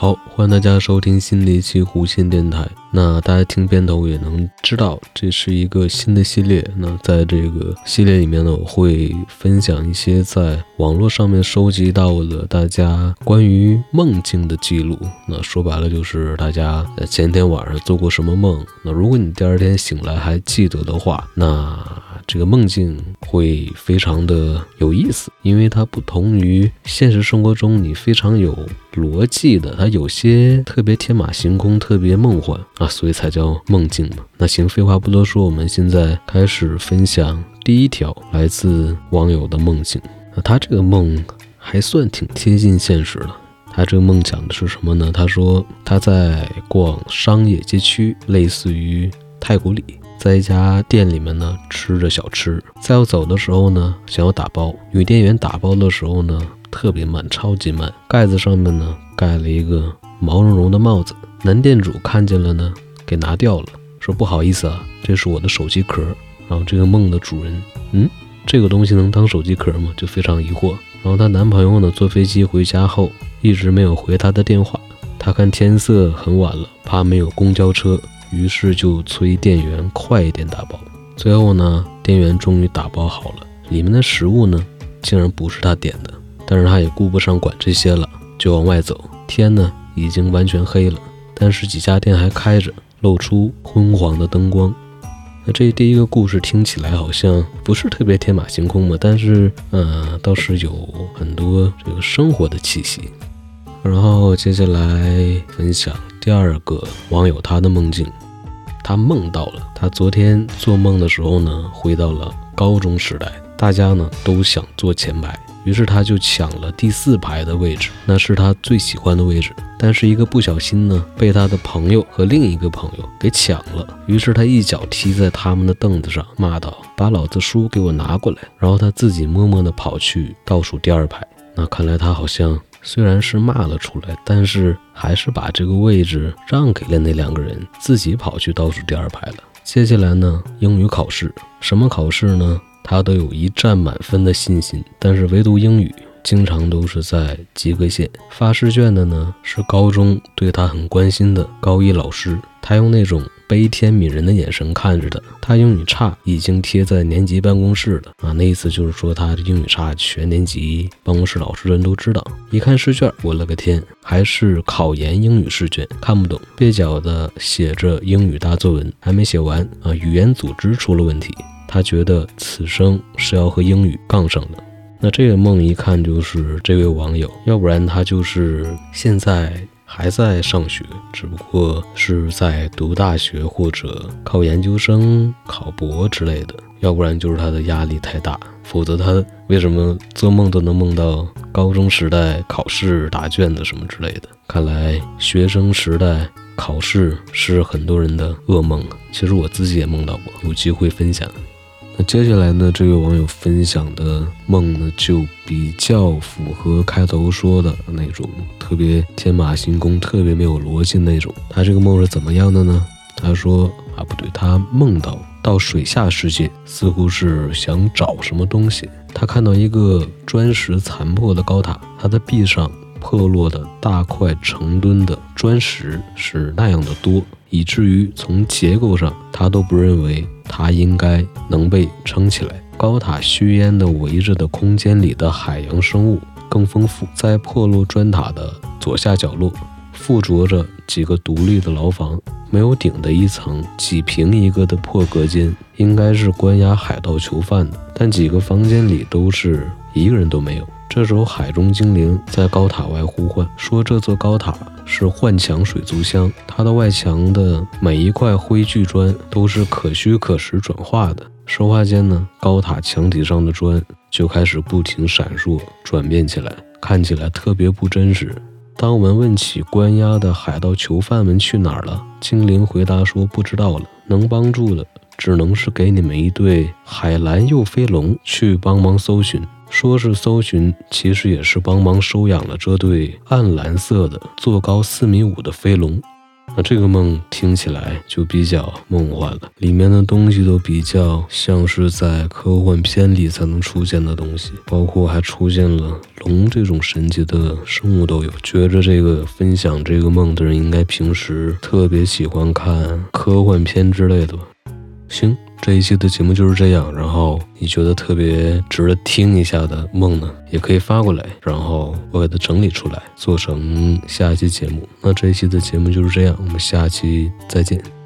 好，欢迎大家收听新的一期弧线电台。那大家听片头也能知道，这是一个新的系列。那在这个系列里面呢，我会分享一些在网络上面收集到的大家关于梦境的记录。那说白了就是大家在前天晚上做过什么梦。那如果你第二天醒来还记得的话，那。这个梦境会非常的有意思，因为它不同于现实生活中你非常有逻辑的，它有些特别天马行空、特别梦幻啊，所以才叫梦境嘛。那行，废话不多说，我们现在开始分享第一条来自网友的梦境。那他这个梦还算挺贴近现实的。他这个梦讲的是什么呢？他说他在逛商业街区，类似于太古里。在一家店里面呢，吃着小吃，在要走的时候呢，想要打包，女店员打包的时候呢，特别慢，超级慢，盖子上面呢盖了一个毛茸茸的帽子，男店主看见了呢，给拿掉了，说不好意思啊，这是我的手机壳。然后这个梦的主人，嗯，这个东西能当手机壳吗？就非常疑惑。然后她男朋友呢，坐飞机回家后一直没有回她的电话，她看天色很晚了，怕没有公交车。于是就催店员快一点打包。最后呢，店员终于打包好了，里面的食物呢，竟然不是他点的。但是他也顾不上管这些了，就往外走。天呢，已经完全黑了，但是几家店还开着，露出昏黄的灯光。那这第一个故事听起来好像不是特别天马行空嘛，但是，嗯，倒是有很多这个生活的气息。然后接下来分享第二个网友他的梦境，他梦到了他昨天做梦的时候呢，回到了高中时代，大家呢都想坐前排，于是他就抢了第四排的位置，那是他最喜欢的位置。但是一个不小心呢，被他的朋友和另一个朋友给抢了，于是他一脚踢在他们的凳子上，骂道：“把老子书给我拿过来！”然后他自己默默地跑去倒数第二排。那看来他好像。虽然是骂了出来，但是还是把这个位置让给了那两个人，自己跑去倒数第二排了。接下来呢，英语考试，什么考试呢？他都有一战满分的信心，但是唯独英语。经常都是在及格线发试卷的呢，是高中对他很关心的高一老师，他用那种悲天悯人的眼神看着他。他英语差已经贴在年级办公室了啊，那意思就是说他英语差，全年级办公室老师人都知道。一看试卷，我了个天，还是考研英语试卷，看不懂，蹩脚的写着英语大作文，还没写完啊，语言组织出了问题，他觉得此生是要和英语杠上的。那这个梦一看就是这位网友，要不然他就是现在还在上学，只不过是在读大学或者考研究生、考博之类的，要不然就是他的压力太大，否则他为什么做梦都能梦到高中时代考试答卷子什么之类的？看来学生时代考试是很多人的噩梦。其实我自己也梦到过，有机会分享。那接下来呢？这位网友分享的梦呢，就比较符合开头说的那种特别天马行空、特别没有逻辑那种。他这个梦是怎么样的呢？他说啊，不对，他梦到到水下世界，似乎是想找什么东西。他看到一个砖石残破的高塔，它的壁上破落的大块成吨的砖石是那样的多，以至于从结构上，他都不认为。它应该能被撑起来。高塔虚烟的围着的空间里的海洋生物更丰富。在破落砖塔的左下角落，附着着几个独立的牢房，没有顶的一层几平一个的破隔间，应该是关押海盗囚犯的。但几个房间里都是一个人都没有。这时候，海中精灵在高塔外呼唤，说这座高塔是幻墙水族箱，它的外墙的每一块灰巨砖都是可虚可实转化的。说话间呢，高塔墙体上的砖就开始不停闪烁、转变起来，看起来特别不真实。当我们问起关押的海盗囚犯们去哪儿了，精灵回答说不知道了，能帮助的只能是给你们一对海蓝幼飞龙去帮忙搜寻。说是搜寻，其实也是帮忙收养了这对暗蓝色的、坐高四米五的飞龙。那这个梦听起来就比较梦幻了，里面的东西都比较像是在科幻片里才能出现的东西，包括还出现了龙这种神奇的生物都有。觉着这个分享这个梦的人，应该平时特别喜欢看科幻片之类的吧？行。这一期的节目就是这样，然后你觉得特别值得听一下的梦呢，也可以发过来，然后我给它整理出来，做成下一期节目。那这一期的节目就是这样，我们下期再见。